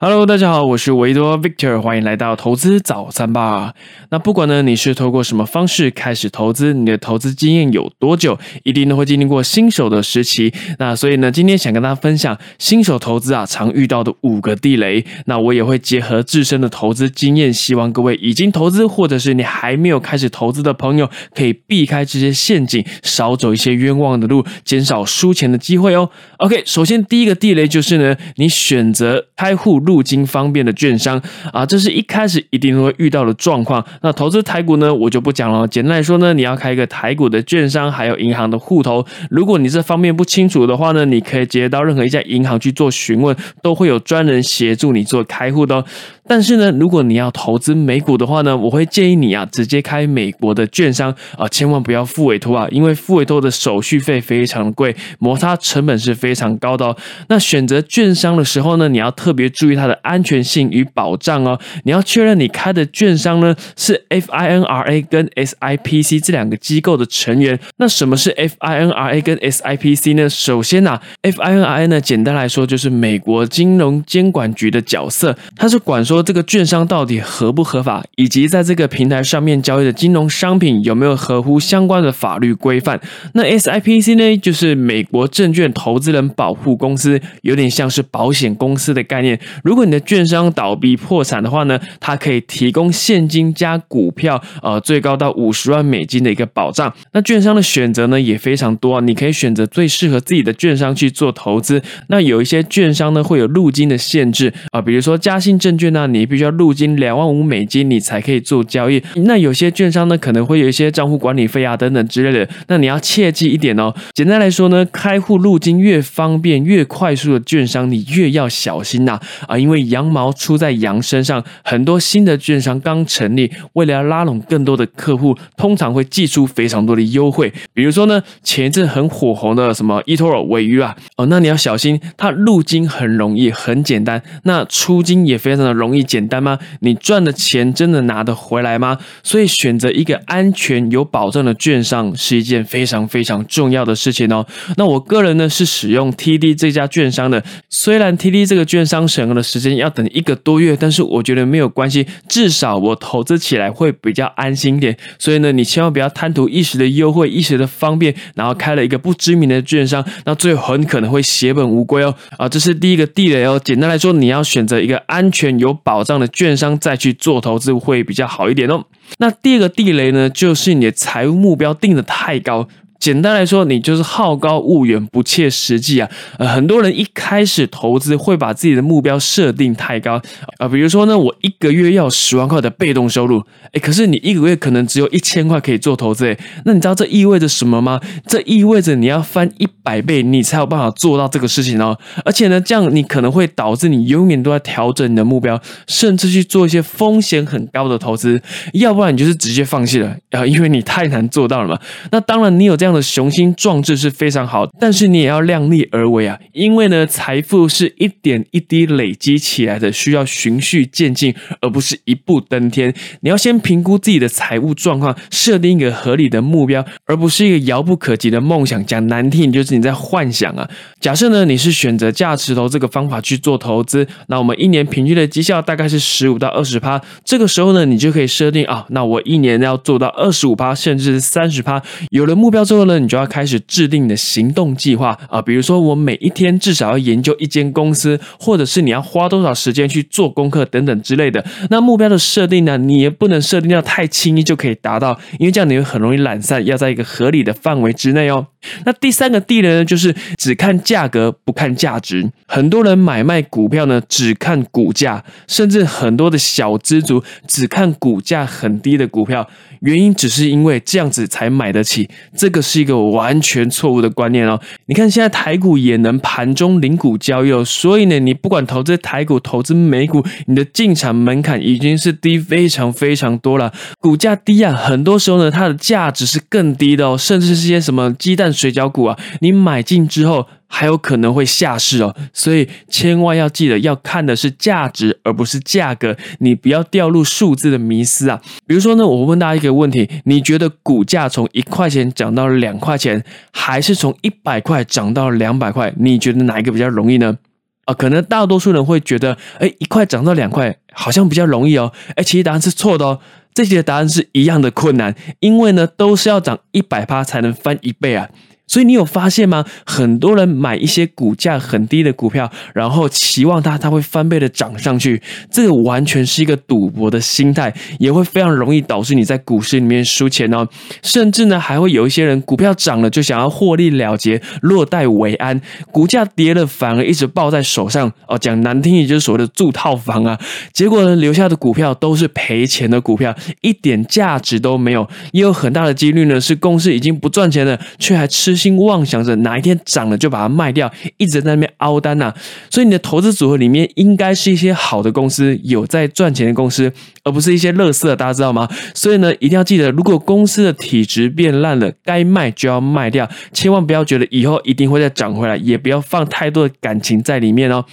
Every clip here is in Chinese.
Hello，大家好，我是维多 Victor，欢迎来到投资早餐吧。那不管呢你是透过什么方式开始投资，你的投资经验有多久，一定都会经历过新手的时期。那所以呢，今天想跟大家分享新手投资啊常遇到的五个地雷。那我也会结合自身的投资经验，希望各位已经投资或者是你还没有开始投资的朋友，可以避开这些陷阱，少走一些冤枉的路，减少输钱的机会哦。OK，首先第一个地雷就是呢，你选择开户。入金方便的券商啊，这是一开始一定会遇到的状况。那投资台股呢，我就不讲了。简单来说呢，你要开一个台股的券商，还有银行的户头。如果你这方面不清楚的话呢，你可以直接到任何一家银行去做询问，都会有专人协助你做开户的哦。但是呢，如果你要投资美股的话呢，我会建议你啊，直接开美国的券商啊，千万不要付委托啊，因为付委托的手续费非常贵，摩擦成本是非常高的哦。那选择券商的时候呢，你要特别注意它的安全性与保障哦。你要确认你开的券商呢是 FINRA 跟 SIPC 这两个机构的成员。那什么是 FINRA 跟 SIPC 呢？首先呐，FINRA 呢，简单来说就是美国金融监管局的角色，它是管说。这个券商到底合不合法，以及在这个平台上面交易的金融商品有没有合乎相关的法律规范？那 SIPC 呢，就是美国证券投资人保护公司，有点像是保险公司的概念。如果你的券商倒闭破产的话呢，它可以提供现金加股票，呃，最高到五十万美金的一个保障。那券商的选择呢也非常多，啊你可以选择最适合自己的券商去做投资。那有一些券商呢会有入金的限制啊，比如说嘉信证券呢。你必须要入金两万五美金，你才可以做交易。那有些券商呢，可能会有一些账户管理费啊等等之类的。那你要切记一点哦。简单来说呢，开户入金越方便、越快速的券商，你越要小心呐啊！因为羊毛出在羊身上，很多新的券商刚成立，为了要拉拢更多的客户，通常会寄出非常多的优惠。比如说呢，前一阵很火红的什么 eToro 尾鱼啊，哦，那你要小心，它入金很容易、很简单，那出金也非常的容易。简单吗？你赚的钱真的拿得回来吗？所以选择一个安全有保障的券商是一件非常非常重要的事情哦。那我个人呢是使用 TD 这家券商的，虽然 TD 这个券商审核的时间要等一个多月，但是我觉得没有关系，至少我投资起来会比较安心点。所以呢，你千万不要贪图一时的优惠、一时的方便，然后开了一个不知名的券商，那最后很可能会血本无归哦。啊，这是第一个地雷哦。简单来说，你要选择一个安全有。保障的券商再去做投资会比较好一点哦。那第二个地雷呢，就是你的财务目标定的太高。简单来说，你就是好高骛远、不切实际啊！呃，很多人一开始投资会把自己的目标设定太高啊，比如说呢，我一个月要十万块的被动收入，哎，可是你一个月可能只有一千块可以做投资，哎，那你知道这意味着什么吗？这意味着你要翻一百倍，你才有办法做到这个事情哦。而且呢，这样你可能会导致你永远都在调整你的目标，甚至去做一些风险很高的投资，要不然你就是直接放弃了啊，因为你太难做到了嘛。那当然，你有这样。这样的雄心壮志是非常好，但是你也要量力而为啊！因为呢，财富是一点一滴累积起来的，需要循序渐进，而不是一步登天。你要先评估自己的财务状况，设定一个合理的目标，而不是一个遥不可及的梦想。讲难听，就是你在幻想啊！假设呢，你是选择价值投这个方法去做投资，那我们一年平均的绩效大概是十五到二十趴。这个时候呢，你就可以设定啊，那我一年要做到二十五趴，甚至是三十趴。有了目标之后。后呢，你就要开始制定你的行动计划啊，比如说我每一天至少要研究一间公司，或者是你要花多少时间去做功课等等之类的。那目标的设定呢，你也不能设定到太轻易就可以达到，因为这样你会很容易懒散，要在一个合理的范围之内哦。那第三个地雷呢，就是只看价格不看价值。很多人买卖股票呢，只看股价，甚至很多的小资族只看股价很低的股票。原因只是因为这样子才买得起，这个是一个完全错误的观念哦。你看现在台股也能盘中零股交易哦，所以呢，你不管投资台股、投资美股，你的进场门槛已经是低非常非常多了。股价低啊，很多时候呢，它的价值是更低的哦，甚至是些什么鸡蛋水饺股啊，你买进之后。还有可能会下市哦，所以千万要记得要看的是价值，而不是价格。你不要掉入数字的迷思啊！比如说呢，我问大家一个问题：你觉得股价从一块钱涨到两块钱，还是从一百块涨到两百块？你觉得哪一个比较容易呢？啊，可能大多数人会觉得，哎，一块涨到两块，好像比较容易哦。哎，其实答案是错的哦。这题的答案是一样的困难，因为呢，都是要涨一百趴才能翻一倍啊。所以你有发现吗？很多人买一些股价很低的股票，然后期望它它会翻倍的涨上去，这个完全是一个赌博的心态，也会非常容易导致你在股市里面输钱哦。甚至呢，还会有一些人股票涨了就想要获利了结，落袋为安；股价跌了反而一直抱在手上哦。讲难听，也就是所谓的住套房啊。结果呢，留下的股票都是赔钱的股票，一点价值都没有。也有很大的几率呢，是公司已经不赚钱了，却还吃。心妄想着哪一天涨了就把它卖掉，一直在那边凹单呐。所以你的投资组合里面应该是一些好的公司，有在赚钱的公司，而不是一些垃圾，大家知道吗？所以呢，一定要记得，如果公司的体质变烂了，该卖就要卖掉，千万不要觉得以后一定会再涨回来，也不要放太多的感情在里面哦。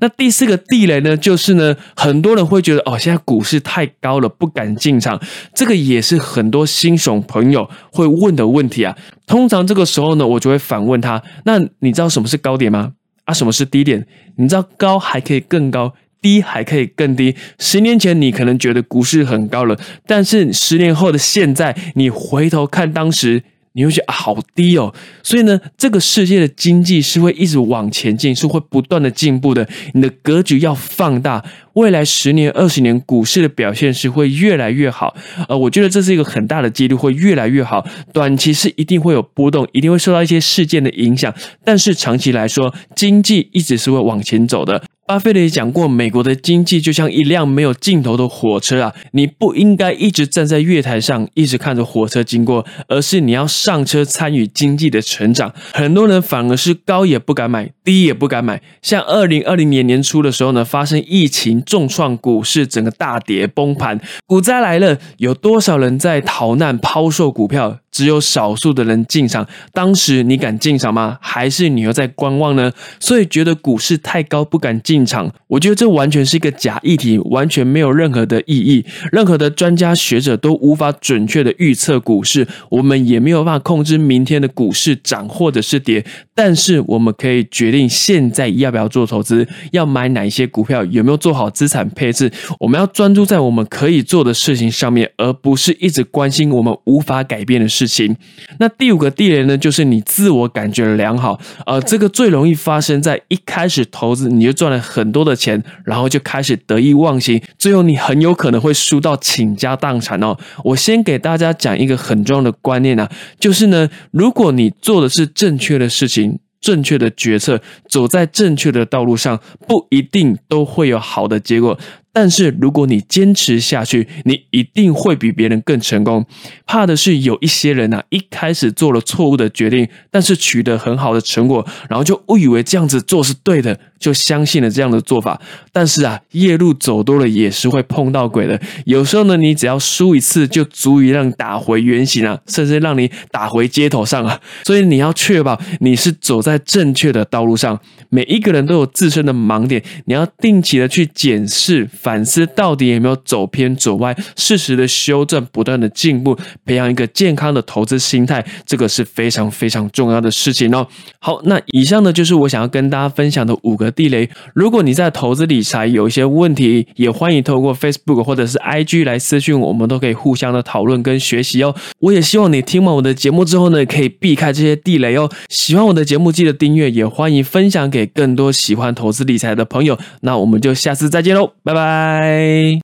那第四个地雷呢，就是呢，很多人会觉得哦，现在股市太高了，不敢进场。这个也是很多新手朋友会问的问题啊。通常这个时候那，我就会反问他：那你知道什么是高点吗？啊，什么是低点？你知道高还可以更高，低还可以更低。十年前你可能觉得股市很高了，但是十年后的现在，你回头看当时。你会觉得啊好低哦，所以呢，这个世界的经济是会一直往前进，是会不断的进步的。你的格局要放大，未来十年、二十年股市的表现是会越来越好。呃，我觉得这是一个很大的几率会越来越好。短期是一定会有波动，一定会受到一些事件的影响，但是长期来说，经济一直是会往前走的。巴菲特也讲过，美国的经济就像一辆没有尽头的火车啊！你不应该一直站在月台上，一直看着火车经过，而是你要上车参与经济的成长。很多人反而是高也不敢买，低也不敢买。像二零二零年年初的时候呢，发生疫情重创股市，整个大跌崩盘，股灾来了，有多少人在逃难抛售股票？只有少数的人进场，当时你敢进场吗？还是你又在观望呢？所以觉得股市太高不敢进进场，我觉得这完全是一个假议题，完全没有任何的意义。任何的专家学者都无法准确的预测股市，我们也没有办法控制明天的股市涨或者是跌。但是我们可以决定现在要不要做投资，要买哪一些股票，有没有做好资产配置。我们要专注在我们可以做的事情上面，而不是一直关心我们无法改变的事。事情，那第五个地雷呢，就是你自我感觉良好，呃，这个最容易发生在一开始投资你就赚了很多的钱，然后就开始得意忘形，最后你很有可能会输到倾家荡产哦。我先给大家讲一个很重要的观念啊，就是呢，如果你做的是正确的事情。正确的决策，走在正确的道路上，不一定都会有好的结果。但是如果你坚持下去，你一定会比别人更成功。怕的是有一些人呐，一开始做了错误的决定，但是取得很好的成果，然后就误以为这样子做是对的，就相信了这样的做法。但是啊，夜路走多了也是会碰到鬼的。有时候呢，你只要输一次，就足以让你打回原形啊，甚至让你打回街头上啊。所以你要确保你是走在正确的道路上。每一个人都有自身的盲点，你要定期的去检视。反思到底有没有走偏走歪，适时的修正，不断的进步，培养一个健康的投资心态，这个是非常非常重要的事情哦。好，那以上呢就是我想要跟大家分享的五个地雷。如果你在投资理财有一些问题，也欢迎透过 Facebook 或者是 IG 来私讯我们，都可以互相的讨论跟学习哦。我也希望你听完我的节目之后呢，可以避开这些地雷哦。喜欢我的节目，记得订阅，也欢迎分享给更多喜欢投资理财的朋友。那我们就下次再见喽，拜拜。拜。